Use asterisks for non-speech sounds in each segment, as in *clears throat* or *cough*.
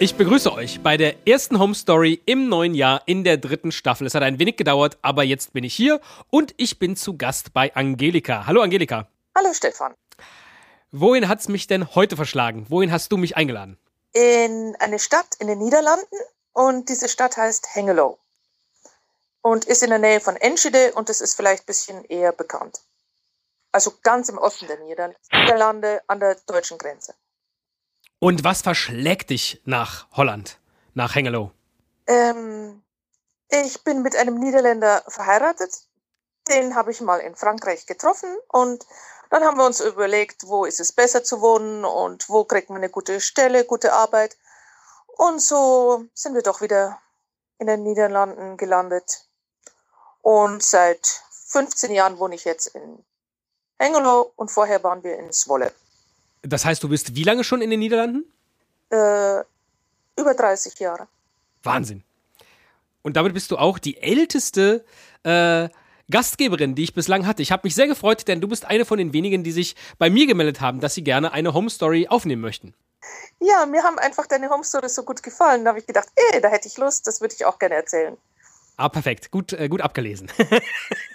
Ich begrüße euch bei der ersten Home Story im neuen Jahr in der dritten Staffel. Es hat ein wenig gedauert, aber jetzt bin ich hier und ich bin zu Gast bei Angelika. Hallo Angelika. Hallo Stefan. Wohin hat es mich denn heute verschlagen? Wohin hast du mich eingeladen? In eine Stadt in den Niederlanden und diese Stadt heißt Hengelo und ist in der Nähe von Enschede und das ist vielleicht ein bisschen eher bekannt. Also ganz im Osten der Niederlande an der deutschen Grenze. Und was verschlägt dich nach Holland, nach Hengelo? Ähm, ich bin mit einem Niederländer verheiratet. Den habe ich mal in Frankreich getroffen und dann haben wir uns überlegt, wo ist es besser zu wohnen und wo kriegt man eine gute Stelle, gute Arbeit. Und so sind wir doch wieder in den Niederlanden gelandet. Und seit 15 Jahren wohne ich jetzt in Hengelo und vorher waren wir in Zwolle. Das heißt, du bist wie lange schon in den Niederlanden? Äh, über 30 Jahre. Wahnsinn. Und damit bist du auch die älteste äh, Gastgeberin, die ich bislang hatte. Ich habe mich sehr gefreut, denn du bist eine von den wenigen, die sich bei mir gemeldet haben, dass sie gerne eine Home Story aufnehmen möchten. Ja, mir haben einfach deine Home Stories so gut gefallen. Da habe ich gedacht, ey, da hätte ich Lust, das würde ich auch gerne erzählen. Ah, perfekt. Gut, äh, gut abgelesen. *laughs*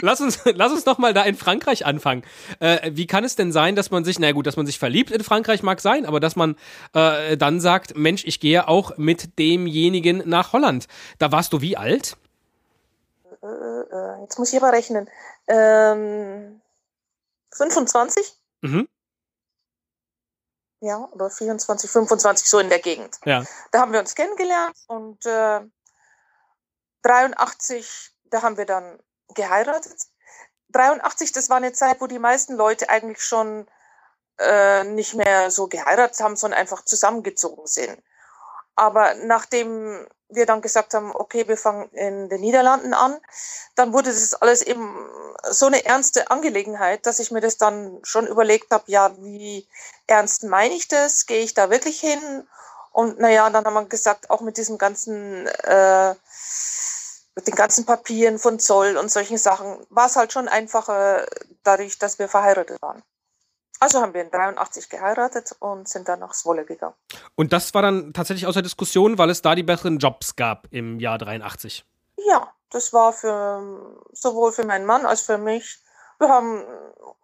lass uns, *laughs* lass uns doch mal da in Frankreich anfangen. Äh, wie kann es denn sein, dass man sich, na gut, dass man sich verliebt in Frankreich mag sein, aber dass man äh, dann sagt, Mensch, ich gehe auch mit demjenigen nach Holland. Da warst du wie alt? Äh, äh jetzt muss ich aber rechnen. Ähm, 25? Mhm. Ja, oder 24, 25, so in der Gegend. Ja. Da haben wir uns kennengelernt und äh, 83, da haben wir dann geheiratet. 83, das war eine Zeit, wo die meisten Leute eigentlich schon äh, nicht mehr so geheiratet haben, sondern einfach zusammengezogen sind. Aber nachdem wir dann gesagt haben, okay, wir fangen in den Niederlanden an, dann wurde das alles eben so eine ernste Angelegenheit, dass ich mir das dann schon überlegt habe, ja, wie ernst meine ich das? Gehe ich da wirklich hin? Und naja, dann haben wir gesagt, auch mit diesem ganzen äh, mit den ganzen Papieren von Zoll und solchen Sachen war es halt schon einfacher dadurch, dass wir verheiratet waren. Also haben wir in 83 geheiratet und sind dann nach Zwolle gegangen. Und das war dann tatsächlich außer Diskussion, weil es da die besseren Jobs gab im Jahr 83. Ja, das war für sowohl für meinen Mann als für mich. Wir haben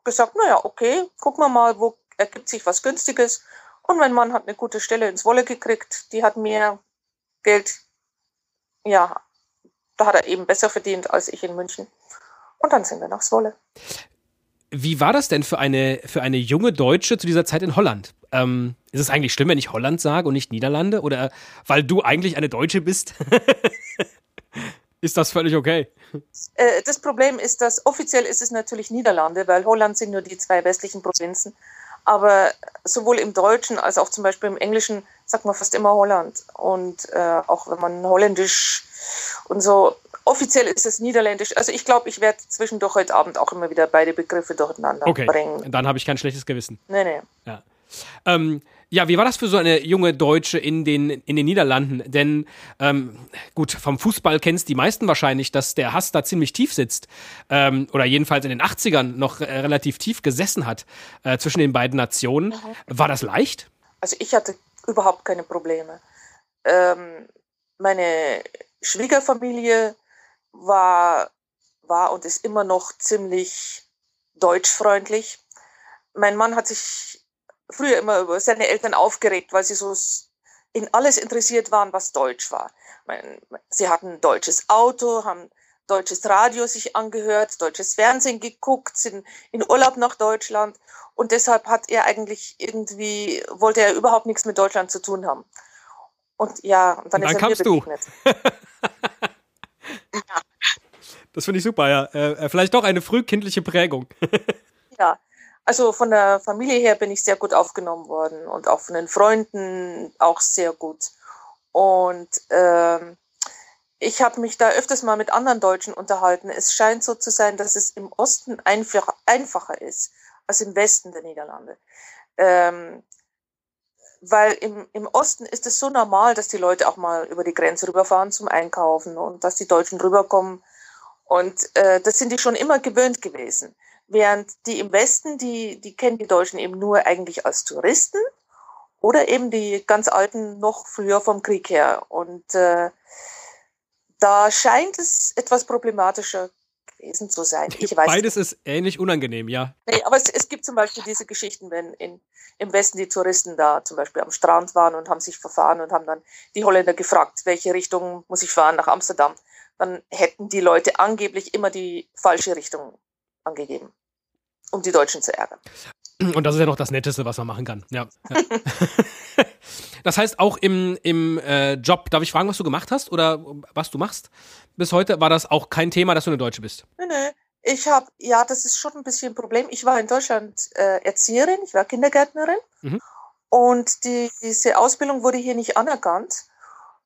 gesagt, naja, okay, gucken wir mal, wo ergibt sich was Günstiges. Und mein Mann hat eine gute Stelle ins Wolle gekriegt. Die hat mehr Geld ja, da hat er eben besser verdient als ich in München. Und dann sind wir nach Zwolle. Wie war das denn für eine, für eine junge Deutsche zu dieser Zeit in Holland? Ähm, ist es eigentlich schlimm, wenn ich Holland sage und nicht Niederlande? Oder weil du eigentlich eine Deutsche bist? *laughs* ist das völlig okay? Äh, das Problem ist, dass offiziell ist es natürlich Niederlande, weil Holland sind nur die zwei westlichen Provinzen. Aber sowohl im Deutschen als auch zum Beispiel im Englischen sagt man fast immer Holland. Und äh, auch wenn man Holländisch und so. Offiziell ist es Niederländisch. Also ich glaube, ich werde zwischendurch heute Abend auch immer wieder beide Begriffe durcheinander okay. bringen. Dann habe ich kein schlechtes Gewissen. Nee, nee. Ja. Ähm, ja, wie war das für so eine junge Deutsche in den, in den Niederlanden? Denn ähm, gut, vom Fußball kennst die meisten wahrscheinlich, dass der Hass da ziemlich tief sitzt. Ähm, oder jedenfalls in den 80ern noch äh, relativ tief gesessen hat äh, zwischen den beiden Nationen. Mhm. War das leicht? Also ich hatte überhaupt keine Probleme. Ähm, meine Schwiegerfamilie war, war und ist immer noch ziemlich deutschfreundlich. Mein Mann hat sich früher immer über seine Eltern aufgeregt, weil sie so in alles interessiert waren, was deutsch war. Sie hatten ein deutsches Auto, haben deutsches Radio sich angehört, deutsches Fernsehen geguckt, sind in Urlaub nach Deutschland und deshalb hat er eigentlich irgendwie, wollte er überhaupt nichts mit Deutschland zu tun haben. Und ja, und dann, und dann ist er mir du. ja. *laughs* Das finde ich super, ja. Äh, äh, vielleicht doch eine frühkindliche Prägung. ja, also von der Familie her bin ich sehr gut aufgenommen worden und auch von den Freunden auch sehr gut. Und ähm, ich habe mich da öfters mal mit anderen Deutschen unterhalten. Es scheint so zu sein, dass es im Osten einfach, einfacher ist als im Westen der Niederlande. Ähm, weil im, im Osten ist es so normal, dass die Leute auch mal über die Grenze rüberfahren zum Einkaufen und dass die Deutschen rüberkommen. Und äh, das sind die schon immer gewöhnt gewesen. Während die im Westen, die, die kennen die Deutschen eben nur eigentlich als Touristen Oder eben die ganz alten noch früher vom Krieg her. Und äh, da scheint es etwas problematischer gewesen zu sein. Ich weiß Beides ist ähnlich unangenehm, ja. Nee, aber es, es gibt zum Beispiel diese Geschichten, wenn in, im Westen die Touristen da zum Beispiel am Strand waren und haben sich verfahren und haben dann die Holländer gefragt, welche Richtung muss ich fahren nach Amsterdam. Dann hätten die Leute angeblich immer die falsche Richtung angegeben, um die Deutschen zu ärgern. Und das ist ja noch das Netteste, was man machen kann. Ja. ja. *laughs* das heißt, auch im, im äh, Job, darf ich fragen, was du gemacht hast oder was du machst? Bis heute war das auch kein Thema, dass du eine Deutsche bist. Nee, nee. Ich habe, ja, das ist schon ein bisschen ein Problem. Ich war in Deutschland äh, Erzieherin, ich war Kindergärtnerin mhm. und die, diese Ausbildung wurde hier nicht anerkannt.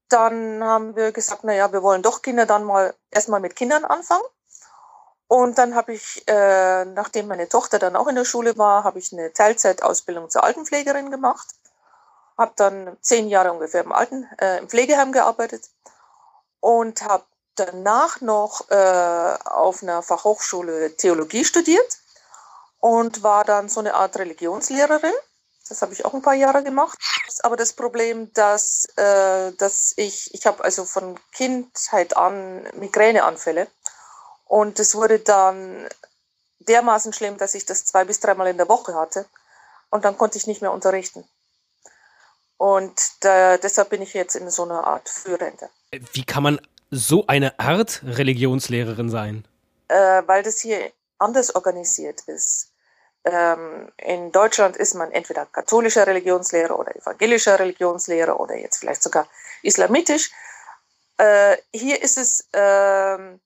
Dann haben wir gesagt, naja, wir wollen doch Kinder dann mal erstmal mit Kindern anfangen. Und dann habe ich, äh, nachdem meine Tochter dann auch in der Schule war, habe ich eine Teilzeitausbildung zur Altenpflegerin gemacht. Habe dann zehn Jahre ungefähr im, Alten, äh, im Pflegeheim gearbeitet und habe danach noch äh, auf einer Fachhochschule Theologie studiert und war dann so eine Art Religionslehrerin. Das habe ich auch ein paar Jahre gemacht. Aber das Problem, dass, äh, dass ich, ich habe also von Kindheit an Migräneanfälle und es wurde dann dermaßen schlimm, dass ich das zwei bis dreimal in der Woche hatte. Und dann konnte ich nicht mehr unterrichten. Und da, deshalb bin ich jetzt in so einer Art Frührente. Wie kann man so eine Art Religionslehrerin sein? Äh, weil das hier anders organisiert ist. Ähm, in Deutschland ist man entweder katholischer Religionslehrer oder evangelischer Religionslehrer oder jetzt vielleicht sogar islamitisch. Äh, hier ist es ähm,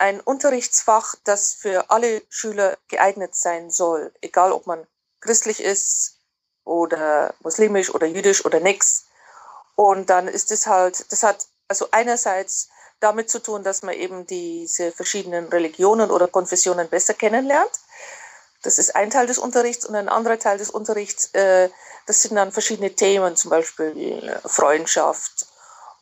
ein Unterrichtsfach, das für alle Schüler geeignet sein soll, egal ob man christlich ist oder muslimisch oder jüdisch oder nix. Und dann ist es halt, das hat also einerseits damit zu tun, dass man eben diese verschiedenen Religionen oder Konfessionen besser kennenlernt. Das ist ein Teil des Unterrichts und ein anderer Teil des Unterrichts, äh, das sind dann verschiedene Themen, zum Beispiel Freundschaft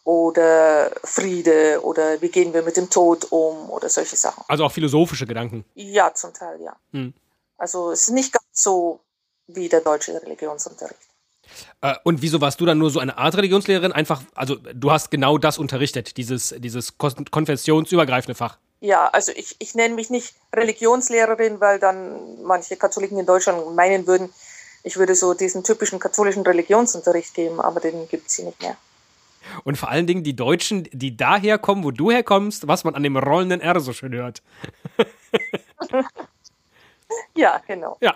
oder Friede oder wie gehen wir mit dem Tod um oder solche Sachen. Also auch philosophische Gedanken. Ja, zum Teil, ja. Hm. Also es ist nicht ganz so wie der deutsche Religionsunterricht. Äh, und wieso warst du dann nur so eine Art Religionslehrerin? Einfach, also du hast genau das unterrichtet, dieses, dieses konfessionsübergreifende Fach. Ja, also ich, ich nenne mich nicht Religionslehrerin, weil dann manche Katholiken in Deutschland meinen würden, ich würde so diesen typischen katholischen Religionsunterricht geben, aber den gibt es hier nicht mehr. Und vor allen Dingen die Deutschen, die daher kommen, wo du herkommst, was man an dem rollenden R so schön hört. *laughs* ja, genau. Ja.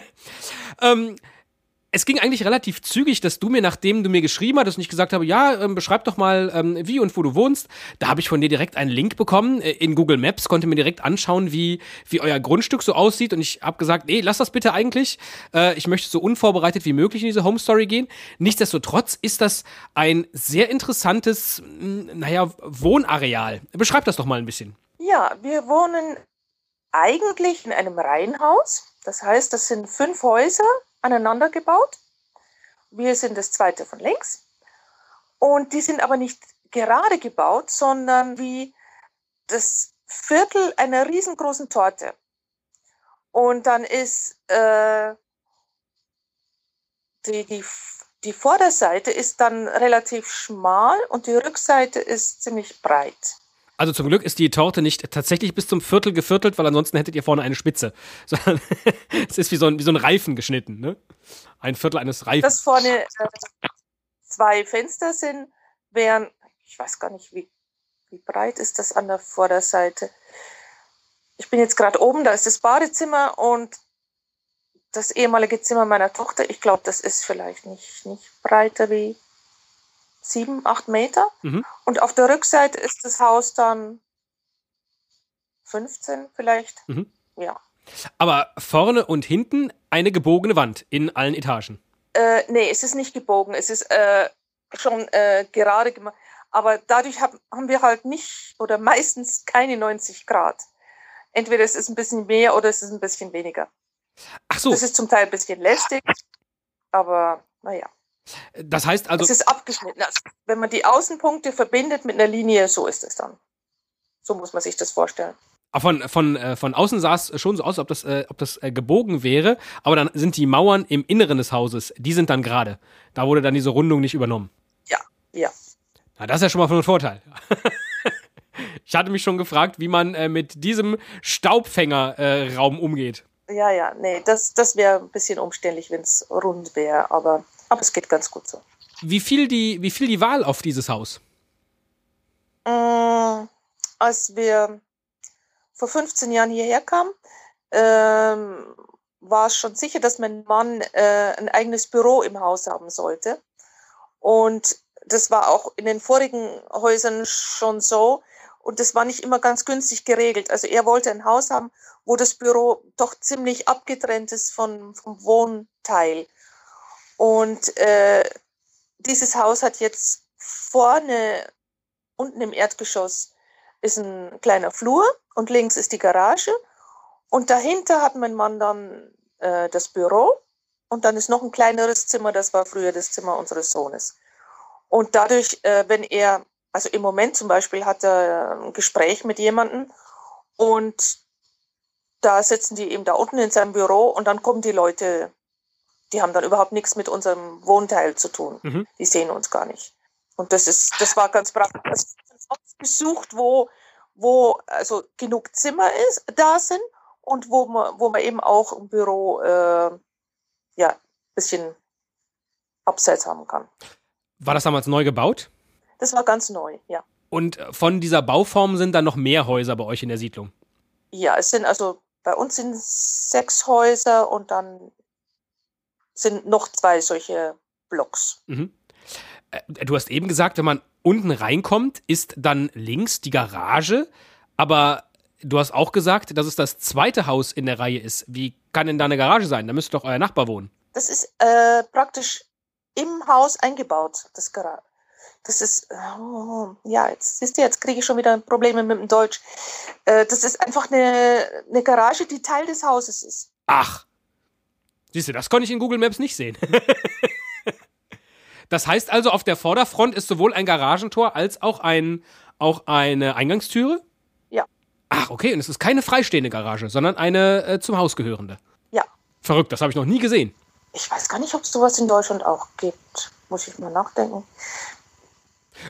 *laughs* ähm, es ging eigentlich relativ zügig, dass du mir, nachdem du mir geschrieben hattest und ich gesagt habe, ja, ähm, beschreib doch mal, ähm, wie und wo du wohnst, da habe ich von dir direkt einen Link bekommen äh, in Google Maps, konnte mir direkt anschauen, wie, wie euer Grundstück so aussieht und ich habe gesagt, nee, lass das bitte eigentlich. Äh, ich möchte so unvorbereitet wie möglich in diese Home Story gehen. Nichtsdestotrotz ist das ein sehr interessantes, naja, Wohnareal. Beschreib das doch mal ein bisschen. Ja, wir wohnen eigentlich in einem Reihenhaus. Das heißt, das sind fünf Häuser aneinander gebaut. Wir sind das zweite von links. Und die sind aber nicht gerade gebaut, sondern wie das Viertel einer riesengroßen Torte. Und dann ist äh, die, die, die Vorderseite ist dann relativ schmal und die Rückseite ist ziemlich breit. Also zum Glück ist die Torte nicht tatsächlich bis zum Viertel geviertelt, weil ansonsten hättet ihr vorne eine Spitze. *laughs* Sondern es ist wie so, ein, wie so ein Reifen geschnitten, ne? Ein Viertel eines Reifens. Dass vorne äh, zwei Fenster sind, wären, ich weiß gar nicht, wie, wie breit ist das an der Vorderseite. Ich bin jetzt gerade oben, da ist das Badezimmer und das ehemalige Zimmer meiner Tochter. Ich glaube, das ist vielleicht nicht, nicht breiter wie sieben, acht Meter. Mhm. Und auf der Rückseite ist das Haus dann 15 vielleicht. Mhm. Ja. Aber vorne und hinten eine gebogene Wand in allen Etagen. Äh, nee, es ist nicht gebogen. Es ist äh, schon äh, gerade gemacht. Aber dadurch hab, haben wir halt nicht oder *laughs* meistens keine 90 Grad. Entweder es ist ein bisschen mehr oder es ist ein bisschen weniger. Ach so. Das ist zum Teil ein bisschen lästig, aber naja. Das heißt also. Es ist abgeschnitten. Also, wenn man die Außenpunkte verbindet mit einer Linie, so ist es dann. So muss man sich das vorstellen. Von, von, äh, von außen sah es schon so aus, ob das, äh, ob das äh, gebogen wäre, aber dann sind die Mauern im Inneren des Hauses, die sind dann gerade. Da wurde dann diese Rundung nicht übernommen. Ja, ja. Na, das ist ja schon mal von Vorteil. *laughs* ich hatte mich schon gefragt, wie man äh, mit diesem Staubfängerraum äh, umgeht. Ja, ja, nee, das, das wäre ein bisschen umständlich, wenn es rund wäre, aber, aber es geht ganz gut so. Wie viel die, wie viel die Wahl auf dieses Haus? Äh, als wir vor 15 Jahren hierher kam, ähm, war es schon sicher, dass mein Mann äh, ein eigenes Büro im Haus haben sollte. Und das war auch in den vorigen Häusern schon so. Und das war nicht immer ganz günstig geregelt. Also er wollte ein Haus haben, wo das Büro doch ziemlich abgetrennt ist von, vom Wohnteil. Und äh, dieses Haus hat jetzt vorne, unten im Erdgeschoss, ist ein kleiner Flur und links ist die Garage. Und dahinter hat mein Mann dann äh, das Büro und dann ist noch ein kleineres Zimmer, das war früher das Zimmer unseres Sohnes. Und dadurch, äh, wenn er, also im Moment zum Beispiel hat er ein Gespräch mit jemandem und da sitzen die eben da unten in seinem Büro und dann kommen die Leute, die haben dann überhaupt nichts mit unserem Wohnteil zu tun. Mhm. Die sehen uns gar nicht. Und das ist, das war ganz praktisch. Also, besucht, wo wo also genug Zimmer ist, da sind und wo man, wo man eben auch im Büro äh, ja ein bisschen abseits haben kann. War das damals neu gebaut? Das war ganz neu, ja. Und von dieser Bauform sind dann noch mehr Häuser bei euch in der Siedlung? Ja, es sind also bei uns sind sechs Häuser und dann sind noch zwei solche Blocks. Mhm. Äh, du hast eben gesagt, wenn man unten reinkommt, ist dann links die Garage, aber du hast auch gesagt, dass es das zweite Haus in der Reihe ist. Wie kann denn da eine Garage sein? Da müsste doch euer Nachbar wohnen. Das ist äh, praktisch im Haus eingebaut, das Garage. Das ist, oh, ja, jetzt siehst du, jetzt kriege ich schon wieder Probleme mit dem Deutsch. Äh, das ist einfach eine, eine Garage, die Teil des Hauses ist. Ach. Siehst du, das konnte ich in Google Maps nicht sehen. *laughs* Das heißt also, auf der Vorderfront ist sowohl ein Garagentor als auch, ein, auch eine Eingangstüre? Ja. Ach, okay. Und es ist keine freistehende Garage, sondern eine äh, zum Haus gehörende. Ja. Verrückt, das habe ich noch nie gesehen. Ich weiß gar nicht, ob es sowas in Deutschland auch gibt. Muss ich mal nachdenken.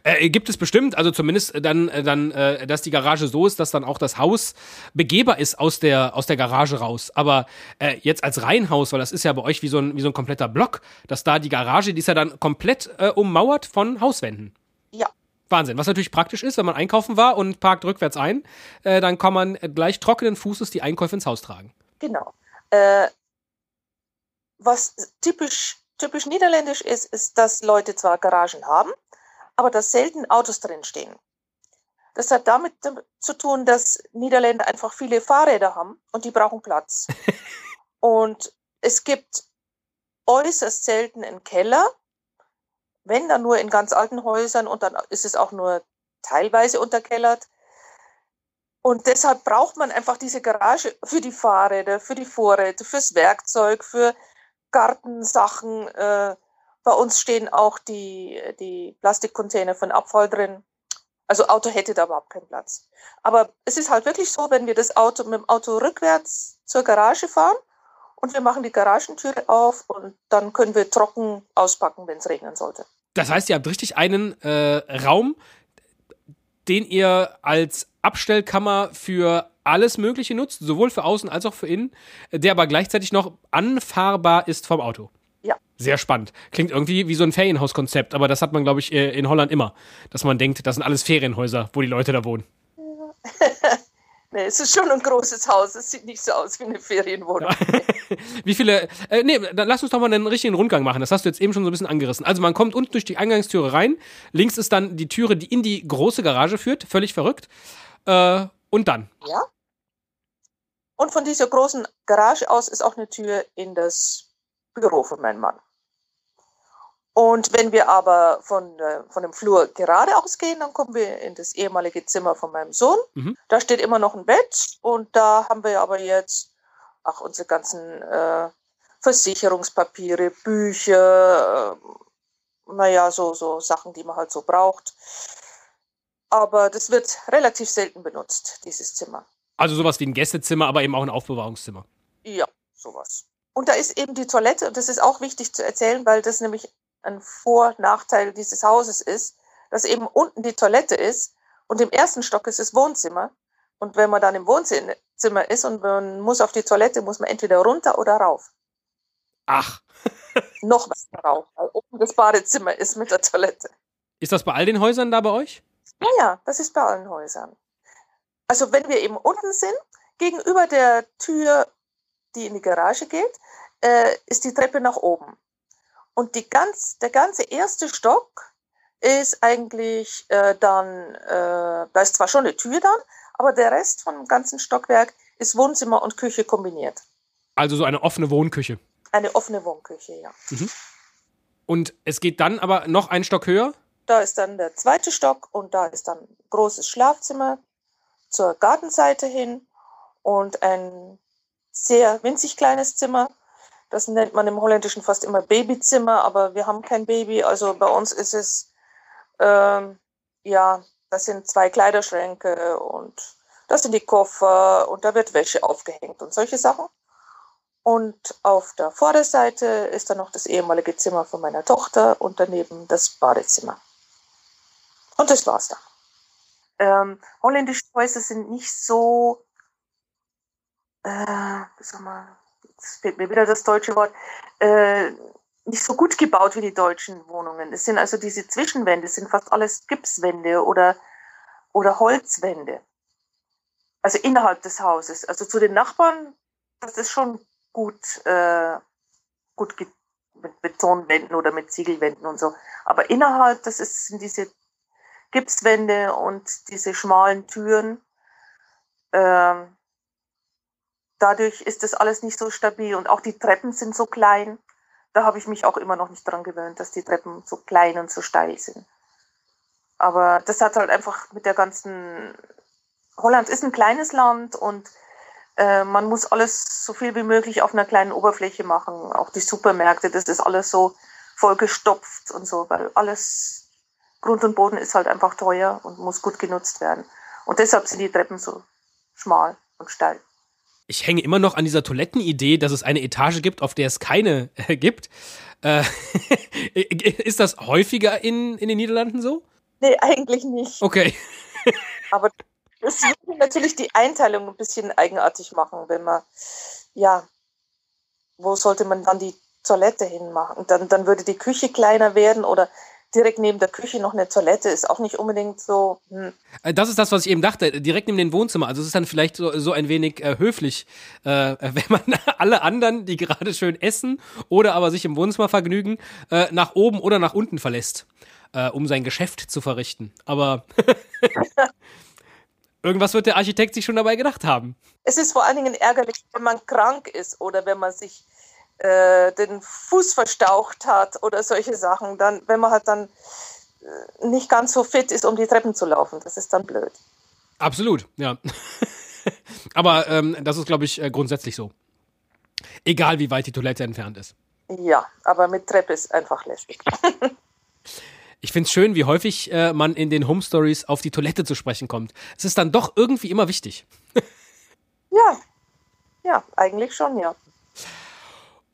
Äh, gibt es bestimmt, also zumindest dann, äh, dann äh, dass die Garage so ist, dass dann auch das Haus begehbar ist aus der, aus der Garage raus. Aber äh, jetzt als Reihenhaus, weil das ist ja bei euch wie so ein, wie so ein kompletter Block, dass da die Garage, die ist ja dann komplett äh, ummauert von Hauswänden. Ja. Wahnsinn. Was natürlich praktisch ist, wenn man einkaufen war und parkt rückwärts ein, äh, dann kann man gleich trockenen Fußes die Einkäufe ins Haus tragen. Genau. Äh, was typisch, typisch niederländisch ist, ist, dass Leute zwar Garagen haben, aber dass selten Autos drin stehen. Das hat damit zu tun, dass Niederländer einfach viele Fahrräder haben und die brauchen Platz. *laughs* und es gibt äußerst selten einen Keller, wenn dann nur in ganz alten Häusern und dann ist es auch nur teilweise unterkellert. Und deshalb braucht man einfach diese Garage für die Fahrräder, für die Vorräte, fürs Werkzeug, für Gartensachen, äh, bei uns stehen auch die, die Plastikcontainer von Abfall drin. Also Auto hätte da überhaupt keinen Platz. Aber es ist halt wirklich so, wenn wir das Auto mit dem Auto rückwärts zur Garage fahren und wir machen die Garagentüre auf und dann können wir trocken auspacken, wenn es regnen sollte. Das heißt, ihr habt richtig einen äh, Raum, den ihr als Abstellkammer für alles Mögliche nutzt, sowohl für außen als auch für innen, der aber gleichzeitig noch anfahrbar ist vom Auto. Sehr spannend. Klingt irgendwie wie so ein Ferienhauskonzept, aber das hat man, glaube ich, äh, in Holland immer. Dass man denkt, das sind alles Ferienhäuser, wo die Leute da wohnen. Ja. *laughs* nee, es ist schon ein großes Haus. Es sieht nicht so aus wie eine Ferienwohnung. *laughs* wie viele. Äh, nee, dann lass uns doch mal einen richtigen Rundgang machen. Das hast du jetzt eben schon so ein bisschen angerissen. Also man kommt unten durch die Eingangstüre rein. Links ist dann die Türe, die in die große Garage führt. Völlig verrückt. Äh, und dann? Ja. Und von dieser großen Garage aus ist auch eine Tür in das Büro von meinem Mann. Und wenn wir aber von, äh, von dem Flur geradeaus gehen, dann kommen wir in das ehemalige Zimmer von meinem Sohn. Mhm. Da steht immer noch ein Bett und da haben wir aber jetzt auch unsere ganzen äh, Versicherungspapiere, Bücher, äh, naja, so, so Sachen, die man halt so braucht. Aber das wird relativ selten benutzt, dieses Zimmer. Also sowas wie ein Gästezimmer, aber eben auch ein Aufbewahrungszimmer. Ja, sowas. Und da ist eben die Toilette, und das ist auch wichtig zu erzählen, weil das nämlich ein Vor- Nachteil dieses Hauses ist, dass eben unten die Toilette ist und im ersten Stock ist das Wohnzimmer. Und wenn man dann im Wohnzimmer ist und man muss auf die Toilette, muss man entweder runter oder rauf. Ach. *laughs* Noch was rauf, weil oben das Badezimmer ist mit der Toilette. Ist das bei all den Häusern da bei euch? Ja, ja, das ist bei allen Häusern. Also wenn wir eben unten sind, gegenüber der Tür, die in die Garage geht, äh, ist die Treppe nach oben. Und die ganz, der ganze erste Stock ist eigentlich äh, dann, äh, da ist zwar schon eine Tür dann, aber der Rest vom ganzen Stockwerk ist Wohnzimmer und Küche kombiniert. Also so eine offene Wohnküche. Eine offene Wohnküche, ja. Mhm. Und es geht dann aber noch einen Stock höher? Da ist dann der zweite Stock und da ist dann ein großes Schlafzimmer zur Gartenseite hin und ein sehr winzig kleines Zimmer das nennt man im Holländischen fast immer Babyzimmer, aber wir haben kein Baby. Also bei uns ist es, ähm, ja, das sind zwei Kleiderschränke und das sind die Koffer und da wird Wäsche aufgehängt und solche Sachen. Und auf der Vorderseite ist dann noch das ehemalige Zimmer von meiner Tochter und daneben das Badezimmer. Und das war's dann. Ähm, holländische Häuser sind nicht so, äh, soll man, jetzt fehlt mir wieder das deutsche Wort, äh, nicht so gut gebaut wie die deutschen Wohnungen. Es sind also diese Zwischenwände, es sind fast alles Gipswände oder, oder Holzwände. Also innerhalb des Hauses. Also zu den Nachbarn, das ist schon gut, äh, gut mit Betonwänden oder mit Ziegelwänden und so. Aber innerhalb, das ist, sind diese Gipswände und diese schmalen Türen. Ähm, dadurch ist das alles nicht so stabil und auch die Treppen sind so klein. Da habe ich mich auch immer noch nicht dran gewöhnt, dass die Treppen so klein und so steil sind. Aber das hat halt einfach mit der ganzen. Holland ist ein kleines Land und äh, man muss alles so viel wie möglich auf einer kleinen Oberfläche machen. Auch die Supermärkte, das ist alles so vollgestopft und so, weil alles Grund und Boden ist halt einfach teuer und muss gut genutzt werden. Und deshalb sind die Treppen so schmal und steil ich hänge immer noch an dieser Toilettenidee, dass es eine Etage gibt, auf der es keine äh, gibt. Äh, *laughs* ist das häufiger in, in den Niederlanden so? Nee, eigentlich nicht. Okay. Aber das würde natürlich die Einteilung ein bisschen eigenartig machen, wenn man, ja, wo sollte man dann die Toilette hinmachen? Dann, dann würde die Küche kleiner werden oder direkt neben der Küche noch eine Toilette ist auch nicht unbedingt so. Hm. Äh, das ist das, was ich eben dachte, direkt neben dem Wohnzimmer. Also es ist dann vielleicht so, so ein wenig äh, höflich, äh, *laughs* wenn man alle anderen, die gerade schön essen oder aber sich im Wohnzimmer vergnügen, äh, nach oben oder nach unten verlässt, äh, um sein Geschäft zu verrichten. Aber *laughs* irgendwas wird der Architekt sich schon dabei gedacht haben. Es ist vor allen Dingen ärgerlich, wenn man krank ist oder wenn man sich äh, den Fuß verstaucht hat oder solche Sachen, dann, wenn man halt dann äh, nicht ganz so fit ist, um die Treppen zu laufen, das ist dann blöd. Absolut, ja. *laughs* Aber ähm, das ist, glaube ich, äh, grundsätzlich so. Egal, wie weit die Toilette entfernt ist. Ja, aber mit Treppe ist einfach lästig. *laughs* ich finde es schön, wie häufig äh, man in den Home Stories auf die Toilette zu sprechen kommt. Es ist dann doch irgendwie immer wichtig. *laughs* ja, ja, eigentlich schon, ja.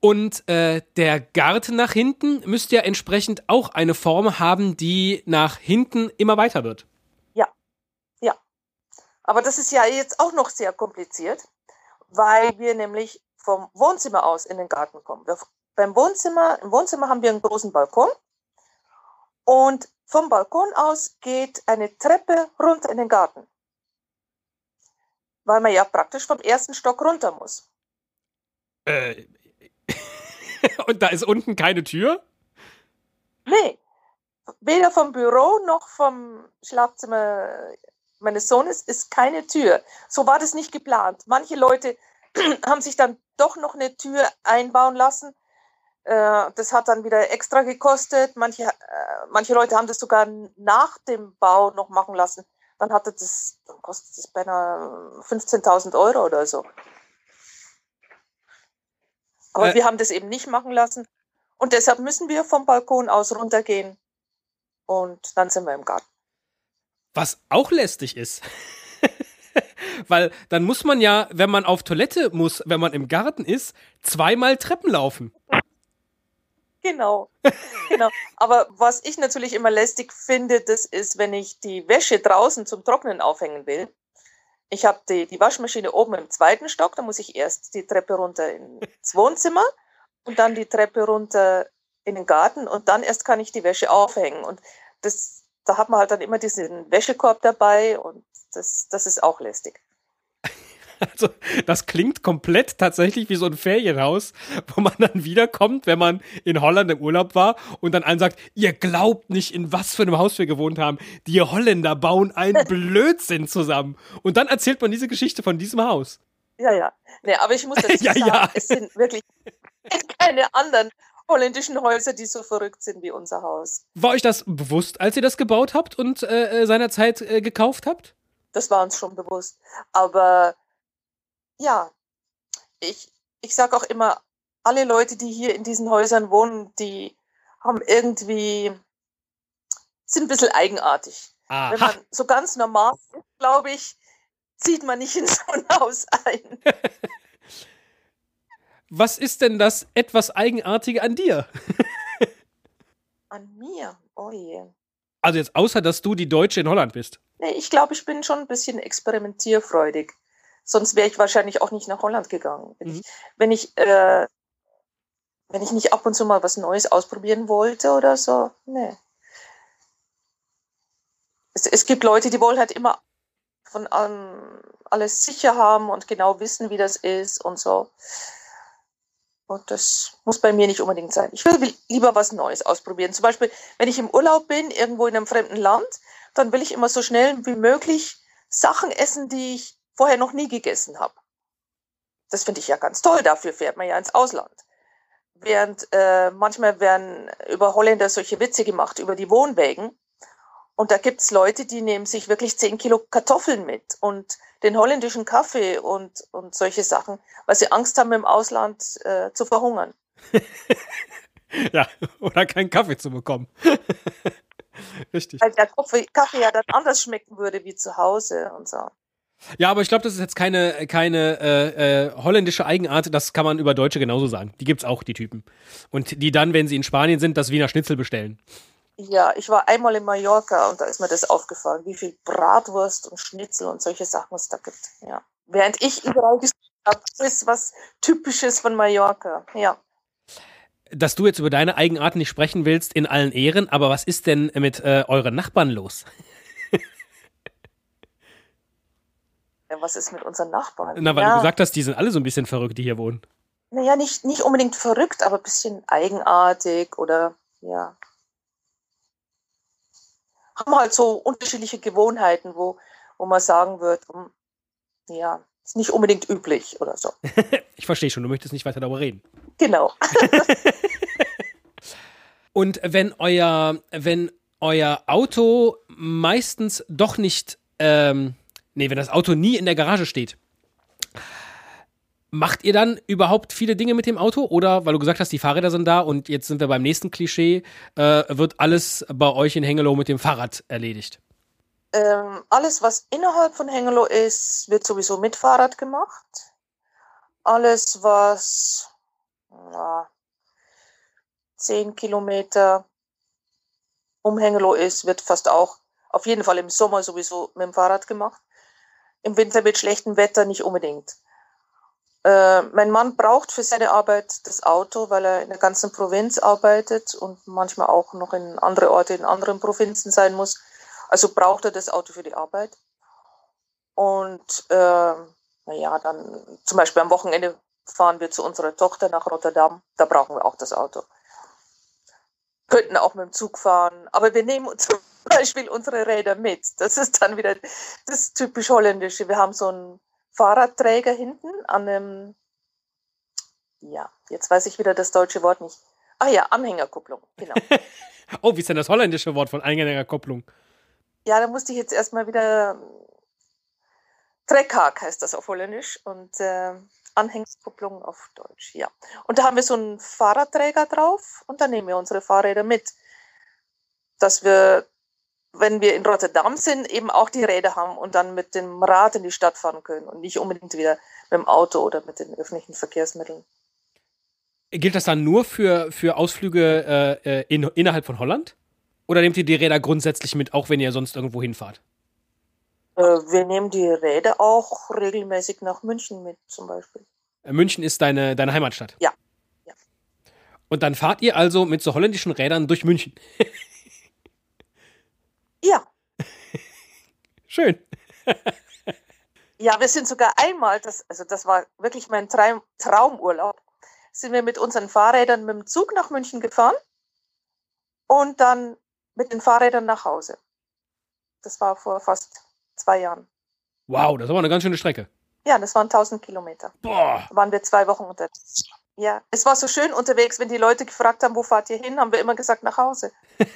Und äh, der Garten nach hinten müsste ja entsprechend auch eine Form haben, die nach hinten immer weiter wird. Ja, ja. Aber das ist ja jetzt auch noch sehr kompliziert, weil wir nämlich vom Wohnzimmer aus in den Garten kommen. Wir, beim Wohnzimmer, im Wohnzimmer haben wir einen großen Balkon und vom Balkon aus geht eine Treppe runter in den Garten. Weil man ja praktisch vom ersten Stock runter muss. Äh, Und da ist unten keine Tür? Nee. Weder vom Büro noch vom Schlafzimmer meines Sohnes ist keine Tür. So war das nicht geplant. Manche Leute *clears throat* haben sich dann doch noch eine Tür einbauen lassen. Äh, das hat dann wieder extra gekostet. Manche, äh, manche Leute haben das sogar nach dem Bau noch machen lassen. Dann hatte das, dann kostet das beinahe 15.000 Euro oder so. Aber äh, wir haben das eben nicht machen lassen. Und deshalb müssen wir vom Balkon aus runtergehen. Und dann sind wir im Garten. Was auch lästig ist. *laughs* Weil dann muss man ja, wenn man auf Toilette muss, wenn man im Garten ist, zweimal Treppen laufen. Genau, genau. Aber was ich natürlich immer lästig finde, das ist, wenn ich die Wäsche draußen zum Trocknen aufhängen will. Ich habe die, die Waschmaschine oben im zweiten Stock, da muss ich erst die Treppe runter ins Wohnzimmer und dann die Treppe runter in den Garten und dann erst kann ich die Wäsche aufhängen. Und das, da hat man halt dann immer diesen Wäschekorb dabei und das, das ist auch lästig. *laughs* Also, das klingt komplett tatsächlich wie so ein Ferienhaus, wo man dann wiederkommt, wenn man in Holland im Urlaub war und dann allen sagt, ihr glaubt nicht, in was für einem Haus wir gewohnt haben. Die Holländer bauen einen *laughs* Blödsinn zusammen. Und dann erzählt man diese Geschichte von diesem Haus. Ja, ja. Nee, aber ich muss *laughs* dazu ja, sagen, ja. es sind wirklich keine anderen holländischen Häuser, die so verrückt sind wie unser Haus. War euch das bewusst, als ihr das gebaut habt und äh, äh seinerzeit äh, gekauft habt? Das war uns schon bewusst. Aber ja, ich, ich sage auch immer, alle Leute, die hier in diesen Häusern wohnen, die haben irgendwie, sind ein bisschen eigenartig. Aha. Wenn man so ganz normal ist, glaube ich, zieht man nicht in so ein *laughs* Haus ein. Was ist denn das etwas Eigenartige an dir? *laughs* an mir? Oh je. Also jetzt außer, dass du die Deutsche in Holland bist. Nee, ich glaube, ich bin schon ein bisschen experimentierfreudig. Sonst wäre ich wahrscheinlich auch nicht nach Holland gegangen. Wenn, mhm. ich, wenn ich, äh, wenn ich nicht ab und zu mal was Neues ausprobieren wollte oder so, nee. Es, es gibt Leute, die wollen halt immer von allem alles sicher haben und genau wissen, wie das ist und so. Und das muss bei mir nicht unbedingt sein. Ich will lieber was Neues ausprobieren. Zum Beispiel, wenn ich im Urlaub bin, irgendwo in einem fremden Land, dann will ich immer so schnell wie möglich Sachen essen, die ich vorher noch nie gegessen habe. Das finde ich ja ganz toll, dafür fährt man ja ins Ausland. Während äh, manchmal werden über Holländer solche Witze gemacht, über die Wohnwägen. Und da gibt es Leute, die nehmen sich wirklich 10 Kilo Kartoffeln mit und den holländischen Kaffee und, und solche Sachen, weil sie Angst haben, im Ausland äh, zu verhungern. *laughs* ja, oder keinen Kaffee zu bekommen. *laughs* Richtig. Weil der Kaffee, Kaffee ja dann anders schmecken würde wie zu Hause und so. Ja, aber ich glaube, das ist jetzt keine, keine äh, äh, holländische Eigenart, das kann man über Deutsche genauso sagen. Die gibt's auch, die Typen. Und die dann, wenn sie in Spanien sind, das Wiener Schnitzel bestellen. Ja, ich war einmal in Mallorca und da ist mir das aufgefallen, wie viel Bratwurst und Schnitzel und solche Sachen es da gibt. Ja. Während ich überall gesehen habe, ist was Typisches von Mallorca. Ja. Dass du jetzt über deine Eigenarten nicht sprechen willst, in allen Ehren, aber was ist denn mit äh, euren Nachbarn los? Was ist mit unseren Nachbarn? Na, weil ja. du gesagt hast, die sind alle so ein bisschen verrückt, die hier wohnen. Naja, nicht, nicht unbedingt verrückt, aber ein bisschen eigenartig oder ja. Haben halt so unterschiedliche Gewohnheiten, wo, wo man sagen wird, hm, ja, ist nicht unbedingt üblich oder so. *laughs* ich verstehe schon, du möchtest nicht weiter darüber reden. Genau. *laughs* Und wenn euer, wenn euer Auto meistens doch nicht ähm, nee, wenn das Auto nie in der Garage steht, macht ihr dann überhaupt viele Dinge mit dem Auto? Oder, weil du gesagt hast, die Fahrräder sind da und jetzt sind wir beim nächsten Klischee, äh, wird alles bei euch in Hengelo mit dem Fahrrad erledigt? Ähm, alles, was innerhalb von Hengelo ist, wird sowieso mit Fahrrad gemacht. Alles, was na, 10 Kilometer um Hengelo ist, wird fast auch auf jeden Fall im Sommer sowieso mit dem Fahrrad gemacht im Winter mit schlechtem Wetter nicht unbedingt. Äh, mein Mann braucht für seine Arbeit das Auto, weil er in der ganzen Provinz arbeitet und manchmal auch noch in andere Orte in anderen Provinzen sein muss. Also braucht er das Auto für die Arbeit. Und äh, naja, dann zum Beispiel am Wochenende fahren wir zu unserer Tochter nach Rotterdam. Da brauchen wir auch das Auto. Könnten auch mit dem Zug fahren, aber wir nehmen uns Beispiel unsere Räder mit. Das ist dann wieder das typisch Holländische. Wir haben so einen Fahrradträger hinten an einem, ja, jetzt weiß ich wieder das deutsche Wort nicht. Ah ja, Anhängerkupplung, genau. *laughs* oh, wie ist denn das holländische Wort von Anhängerkupplung? Ja, da musste ich jetzt erstmal wieder. Trekhaak heißt das auf Holländisch und äh, Anhängerkupplung auf Deutsch, ja. Und da haben wir so einen Fahrradträger drauf und da nehmen wir unsere Fahrräder mit, dass wir wenn wir in Rotterdam sind, eben auch die Räder haben und dann mit dem Rad in die Stadt fahren können und nicht unbedingt wieder mit dem Auto oder mit den öffentlichen Verkehrsmitteln. Gilt das dann nur für, für Ausflüge äh, äh in, innerhalb von Holland? Oder nehmt ihr die Räder grundsätzlich mit, auch wenn ihr sonst irgendwo hinfahrt? Äh, wir nehmen die Räder auch regelmäßig nach München mit, zum Beispiel. Äh, München ist deine, deine Heimatstadt? Ja. ja. Und dann fahrt ihr also mit so holländischen Rädern durch München? *laughs* ja. *laughs* Schön. *laughs* ja, wir sind sogar einmal, das, also das war wirklich mein Traum, Traumurlaub, sind wir mit unseren Fahrrädern mit dem Zug nach München gefahren und dann mit den Fahrrädern nach Hause. Das war vor fast zwei Jahren. Wow, das war eine ganz schöne Strecke. Ja, das waren 1000 Kilometer. Boah. Da waren wir zwei Wochen unterwegs. Ja, es war so schön unterwegs, wenn die Leute gefragt haben, wo fahrt ihr hin, haben wir immer gesagt, nach Hause. *laughs*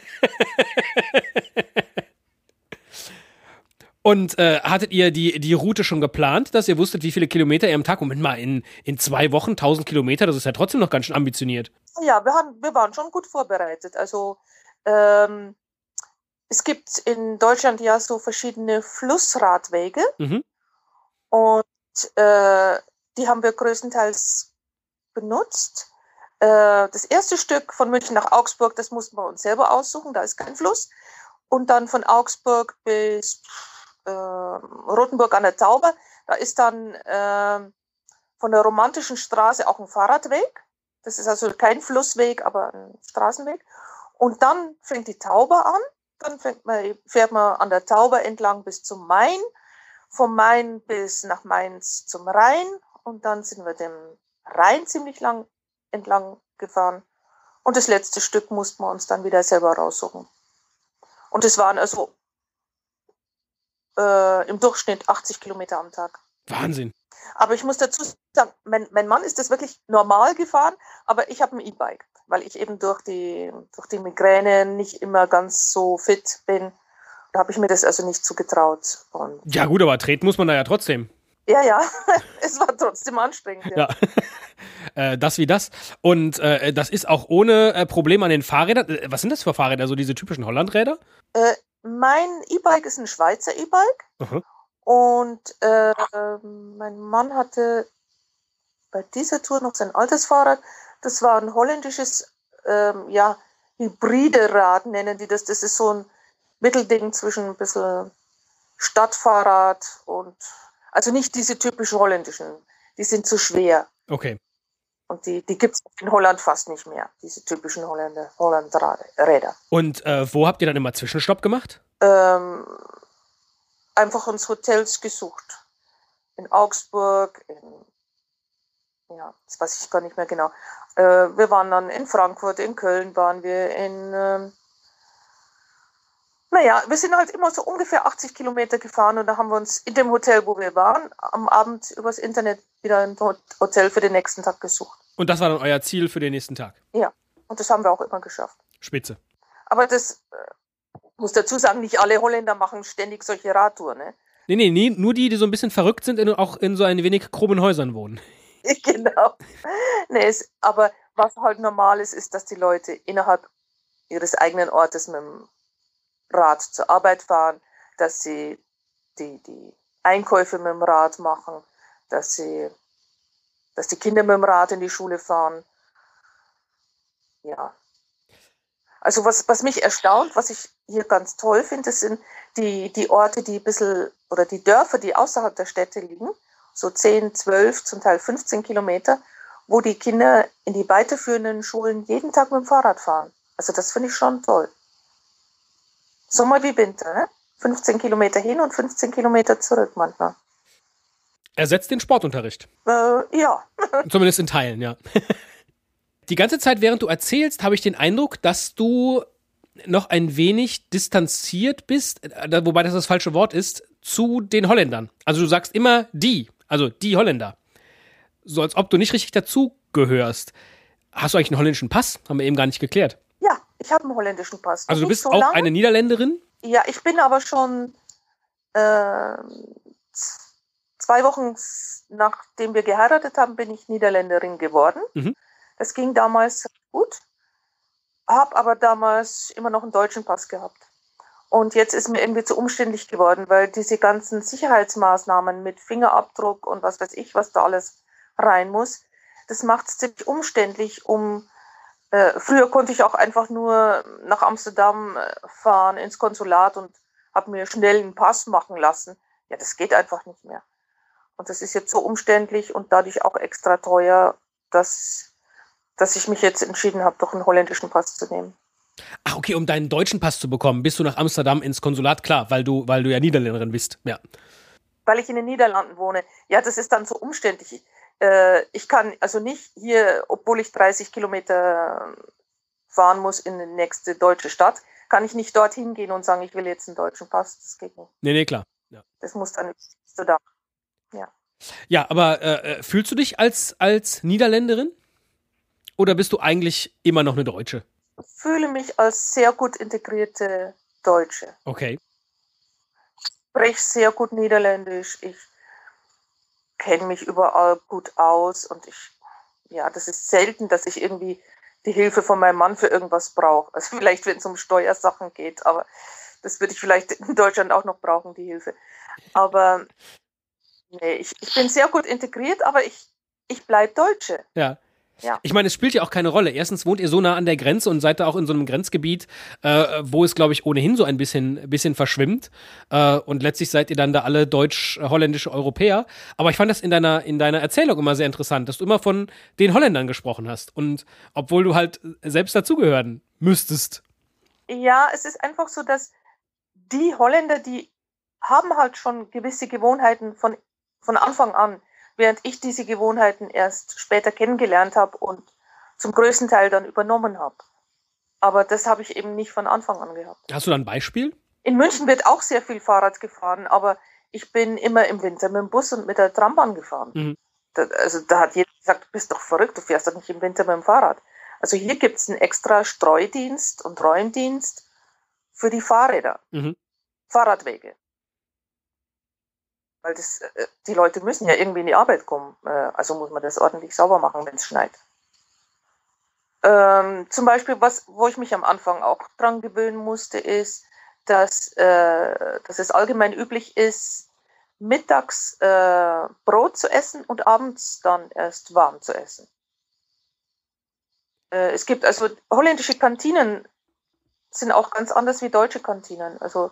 Und äh, hattet ihr die, die Route schon geplant, dass ihr wusstet, wie viele Kilometer ihr am Tag? Moment mal, in, in zwei Wochen 1000 Kilometer, das ist ja trotzdem noch ganz schön ambitioniert. Ja, wir, haben, wir waren schon gut vorbereitet. Also ähm, es gibt in Deutschland ja so verschiedene Flussradwege mhm. und äh, die haben wir größtenteils benutzt. Äh, das erste Stück von München nach Augsburg, das mussten wir uns selber aussuchen, da ist kein Fluss. Und dann von Augsburg bis äh, Rotenburg an der Tauber, da ist dann äh, von der romantischen Straße auch ein Fahrradweg. Das ist also kein Flussweg, aber ein Straßenweg. Und dann fängt die Tauber an. Dann man, fährt man an der Tauber entlang bis zum Main. Vom Main bis nach Mainz zum Rhein. Und dann sind wir dem Rhein ziemlich lang entlang gefahren. Und das letzte Stück mussten wir uns dann wieder selber raussuchen. Und es waren also äh, im Durchschnitt 80 Kilometer am Tag. Wahnsinn. Aber ich muss dazu sagen, mein, mein Mann ist das wirklich normal gefahren, aber ich habe ein E-Bike, weil ich eben durch die, durch die Migräne nicht immer ganz so fit bin. Da habe ich mir das also nicht zugetraut. Und ja gut, aber treten muss man da ja trotzdem. Ja, ja, *laughs* es war trotzdem anstrengend. Ja, ja. *laughs* äh, das wie das. Und äh, das ist auch ohne äh, Probleme an den Fahrrädern. Äh, was sind das für Fahrräder? So diese typischen Hollandräder? Mein E-Bike ist ein Schweizer E-Bike. Mhm. Und äh, mein Mann hatte bei dieser Tour noch sein altes Fahrrad. Das war ein holländisches, ähm, ja, hybride Rad nennen die das. Das ist so ein Mittelding zwischen ein bisschen Stadtfahrrad und also nicht diese typischen holländischen. Die sind zu schwer. Okay. Und die, die gibt es in Holland fast nicht mehr, diese typischen Holländer, Holland-Räder. Und äh, wo habt ihr dann immer Zwischenstopp gemacht? Ähm, einfach uns Hotels gesucht. In Augsburg, in, ja, das weiß ich gar nicht mehr genau. Äh, wir waren dann in Frankfurt, in Köln waren wir, in, äh, naja, wir sind halt immer so ungefähr 80 Kilometer gefahren und da haben wir uns in dem Hotel, wo wir waren, am Abend übers Internet wieder ein Hotel für den nächsten Tag gesucht. Und das war dann euer Ziel für den nächsten Tag? Ja, und das haben wir auch immer geschafft. Spitze. Aber das äh, muss dazu sagen, nicht alle Holländer machen ständig solche Radtouren. Ne? Nee, nee, nee, nur die, die so ein bisschen verrückt sind und auch in so ein wenig krummen Häusern wohnen. *laughs* genau. Nee, es, aber was halt normal ist, ist, dass die Leute innerhalb ihres eigenen Ortes mit dem Rad zur Arbeit fahren, dass sie die, die Einkäufe mit dem Rad machen, dass sie, dass die Kinder mit dem Rad in die Schule fahren. Ja. Also was, was mich erstaunt, was ich hier ganz toll finde, sind die, die Orte, die ein bisschen, oder die Dörfer, die außerhalb der Städte liegen, so 10, 12, zum Teil 15 Kilometer, wo die Kinder in die weiterführenden Schulen jeden Tag mit dem Fahrrad fahren. Also das finde ich schon toll. Sommer wie Winter, ne? 15 Kilometer hin und 15 Kilometer zurück manchmal. Ersetzt den Sportunterricht. Äh, ja. *laughs* Zumindest in Teilen, ja. *laughs* Die ganze Zeit, während du erzählst, habe ich den Eindruck, dass du noch ein wenig distanziert bist, äh, wobei das das falsche Wort ist, zu den Holländern. Also du sagst immer die, also die Holländer. So als ob du nicht richtig dazugehörst. Hast du eigentlich einen holländischen Pass? Haben wir eben gar nicht geklärt. Ich habe einen holländischen Pass. Also du bist so auch lange. eine Niederländerin? Ja, ich bin aber schon äh, zwei Wochen nachdem wir geheiratet haben, bin ich Niederländerin geworden. Mhm. Das ging damals gut, habe aber damals immer noch einen deutschen Pass gehabt. Und jetzt ist mir irgendwie zu umständlich geworden, weil diese ganzen Sicherheitsmaßnahmen mit Fingerabdruck und was weiß ich, was da alles rein muss, das macht es ziemlich umständlich, um äh, früher konnte ich auch einfach nur nach Amsterdam äh, fahren ins Konsulat und habe mir schnell einen Pass machen lassen. Ja, das geht einfach nicht mehr. Und das ist jetzt so umständlich und dadurch auch extra teuer, dass, dass ich mich jetzt entschieden habe, doch einen holländischen Pass zu nehmen. Ach, okay, um deinen deutschen Pass zu bekommen, bist du nach Amsterdam ins Konsulat, klar, weil du, weil du ja Niederländerin bist, ja. Weil ich in den Niederlanden wohne. Ja, das ist dann so umständlich. Äh, ich kann also nicht hier, obwohl ich 30 Kilometer fahren muss in die nächste deutsche Stadt, kann ich nicht dorthin gehen und sagen, ich will jetzt einen deutschen Pass. Das geht nicht. Nee, nee, klar. Ja. Das muss dann so da. Ja. Ja, aber äh, äh, fühlst du dich als, als Niederländerin? Oder bist du eigentlich immer noch eine Deutsche? Ich fühle mich als sehr gut integrierte Deutsche. Okay. Ich spreche sehr gut Niederländisch. Ich kenne mich überall gut aus und ich, ja, das ist selten, dass ich irgendwie die Hilfe von meinem Mann für irgendwas brauche. Also *laughs* vielleicht, wenn es um Steuersachen geht, aber das würde ich vielleicht in Deutschland auch noch brauchen, die Hilfe. Aber nee, ich, ich bin sehr gut integriert, aber ich, ich bleibe Deutsche. Ja. Ja. Ich meine, es spielt ja auch keine Rolle. Erstens wohnt ihr so nah an der Grenze und seid da auch in so einem Grenzgebiet, äh, wo es, glaube ich, ohnehin so ein bisschen, bisschen verschwimmt. Äh, und letztlich seid ihr dann da alle deutsch-holländische Europäer. Aber ich fand das in deiner, in deiner Erzählung immer sehr interessant, dass du immer von den Holländern gesprochen hast. Und obwohl du halt selbst dazugehören müsstest. Ja, es ist einfach so, dass die Holländer, die haben halt schon gewisse Gewohnheiten von, von Anfang an während ich diese Gewohnheiten erst später kennengelernt habe und zum größten Teil dann übernommen habe. Aber das habe ich eben nicht von Anfang an gehabt. Hast du da ein Beispiel? In München wird auch sehr viel Fahrrad gefahren, aber ich bin immer im Winter mit dem Bus und mit der Trambahn gefahren. Mhm. Da, also da hat jeder gesagt, du bist doch verrückt, du fährst doch nicht im Winter mit dem Fahrrad. Also hier gibt es einen extra Streudienst und Räumdienst für die Fahrräder, mhm. Fahrradwege. Weil das, äh, die Leute müssen ja irgendwie in die Arbeit kommen. Äh, also muss man das ordentlich sauber machen, wenn es schneit. Ähm, zum Beispiel, was, wo ich mich am Anfang auch dran gewöhnen musste, ist, dass, äh, dass es allgemein üblich ist, mittags äh, Brot zu essen und abends dann erst warm zu essen. Äh, es gibt also holländische Kantinen sind auch ganz anders wie deutsche Kantinen. Also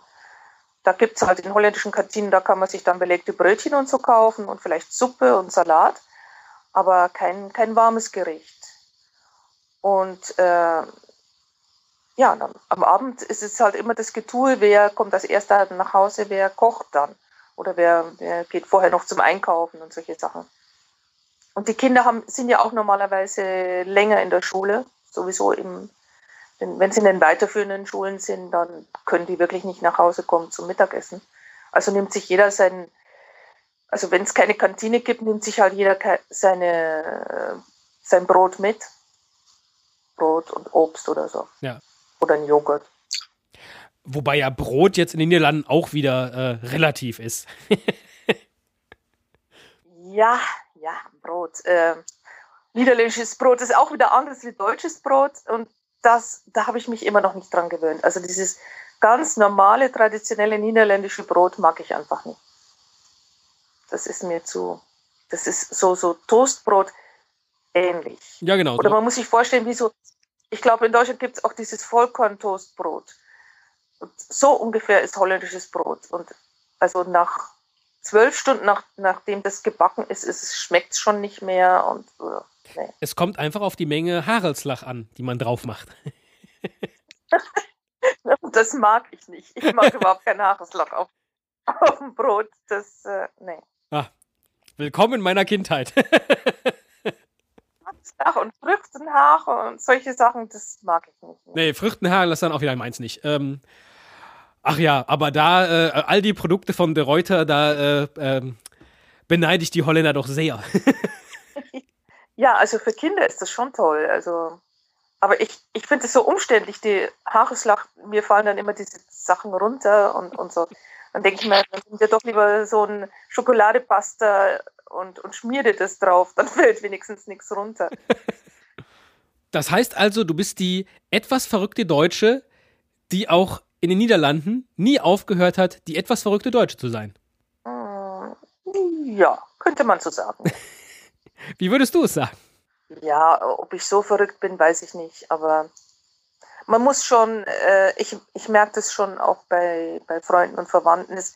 da gibt es halt in holländischen Kantinen, da kann man sich dann belegte Brötchen und so kaufen und vielleicht Suppe und Salat, aber kein, kein warmes Gericht. Und äh, ja, dann, am Abend ist es halt immer das Getue, wer kommt als erster nach Hause, wer kocht dann. Oder wer, wer geht vorher noch zum Einkaufen und solche Sachen. Und die Kinder haben, sind ja auch normalerweise länger in der Schule, sowieso im, wenn, wenn sie in den weiterführenden Schulen sind, dann können die wirklich nicht nach Hause kommen zum Mittagessen. Also nimmt sich jeder sein, also wenn es keine Kantine gibt, nimmt sich halt jeder seine, sein Brot mit. Brot und Obst oder so. Ja. Oder ein Joghurt. Wobei ja Brot jetzt in den Niederlanden auch wieder äh, relativ ist. *laughs* ja, ja, Brot. Äh, niederländisches Brot ist auch wieder anders wie deutsches Brot und das, da habe ich mich immer noch nicht dran gewöhnt. Also dieses ganz normale, traditionelle niederländische Brot mag ich einfach nicht. Das ist mir zu, das ist so, so Toastbrot ähnlich. Ja, genau. Oder man muss sich vorstellen, wie so, ich glaube, in Deutschland gibt es auch dieses Vollkorn-Toastbrot. Und so ungefähr ist holländisches Brot. Und also nach zwölf Stunden, nach, nachdem das gebacken ist, ist es schmeckt schon nicht mehr und äh, Nee. Es kommt einfach auf die Menge Harelslach an, die man drauf macht. *laughs* das mag ich nicht. Ich mag überhaupt kein Haarelslach auf, *laughs* auf dem Brot. Das, äh, nee. Ah, willkommen in meiner Kindheit. Ach, und Früchtenhaare und solche Sachen, das mag ich nicht. Nee, Früchtenhaare, das dann auch wieder meins nicht. Ähm, ach ja, aber da, äh, all die Produkte von De Reuter, da äh, äh, beneide ich die Holländer doch sehr. *laughs* Ja, also für Kinder ist das schon toll. Also, aber ich, ich finde es so umständlich, die Haareslach, mir fallen dann immer diese Sachen runter und, und so. Dann denke ich mir, dann nimm dir doch lieber so ein Schokoladepasta und, und schmier das drauf, dann *laughs* fällt wenigstens nichts runter. Das heißt also, du bist die etwas verrückte Deutsche, die auch in den Niederlanden nie aufgehört hat, die etwas verrückte Deutsche zu sein. Hm, ja, könnte man so sagen. *laughs* Wie würdest du es sagen? Ja, ob ich so verrückt bin, weiß ich nicht. Aber man muss schon, äh, ich, ich merke das schon auch bei, bei Freunden und Verwandten. Es,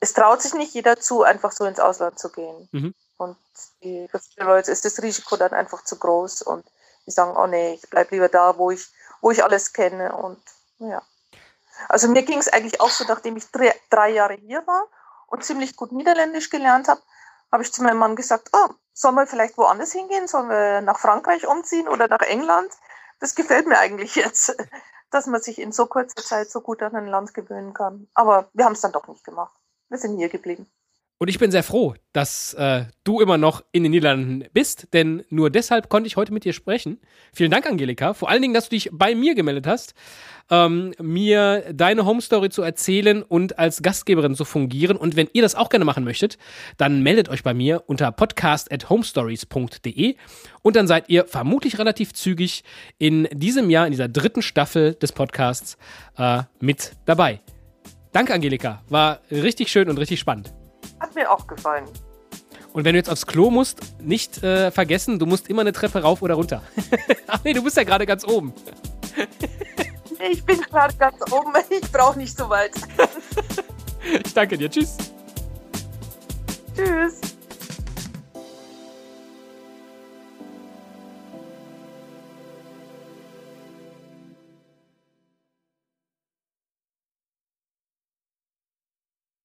es traut sich nicht jeder zu, einfach so ins Ausland zu gehen. Mhm. Und die, für viele Leute ist das Risiko dann einfach zu groß und die sagen, oh nee, ich bleibe lieber da, wo ich, wo ich alles kenne. Und ja. Also mir ging es eigentlich auch so, nachdem ich drei, drei Jahre hier war und ziemlich gut Niederländisch gelernt habe, habe ich zu meinem Mann gesagt, oh, sollen wir vielleicht woanders hingehen? Sollen wir nach Frankreich umziehen oder nach England? Das gefällt mir eigentlich jetzt, *laughs* dass man sich in so kurzer Zeit so gut an ein Land gewöhnen kann. Aber wir haben es dann doch nicht gemacht. Wir sind hier geblieben. Und ich bin sehr froh, dass äh, du immer noch in den Niederlanden bist, denn nur deshalb konnte ich heute mit dir sprechen. Vielen Dank, Angelika. Vor allen Dingen, dass du dich bei mir gemeldet hast, ähm, mir deine Home Story zu erzählen und als Gastgeberin zu fungieren. Und wenn ihr das auch gerne machen möchtet, dann meldet euch bei mir unter podcast@homestories.de und dann seid ihr vermutlich relativ zügig in diesem Jahr, in dieser dritten Staffel des Podcasts äh, mit dabei. Danke, Angelika. War richtig schön und richtig spannend. Hat mir auch gefallen. Und wenn du jetzt aufs Klo musst, nicht äh, vergessen, du musst immer eine Treppe rauf oder runter. *laughs* Ach nee, du bist ja gerade ganz oben. *laughs* ich bin gerade ganz oben. *laughs* Ich brauche nicht so weit. ich danke dir. Tschüss. Tschüss.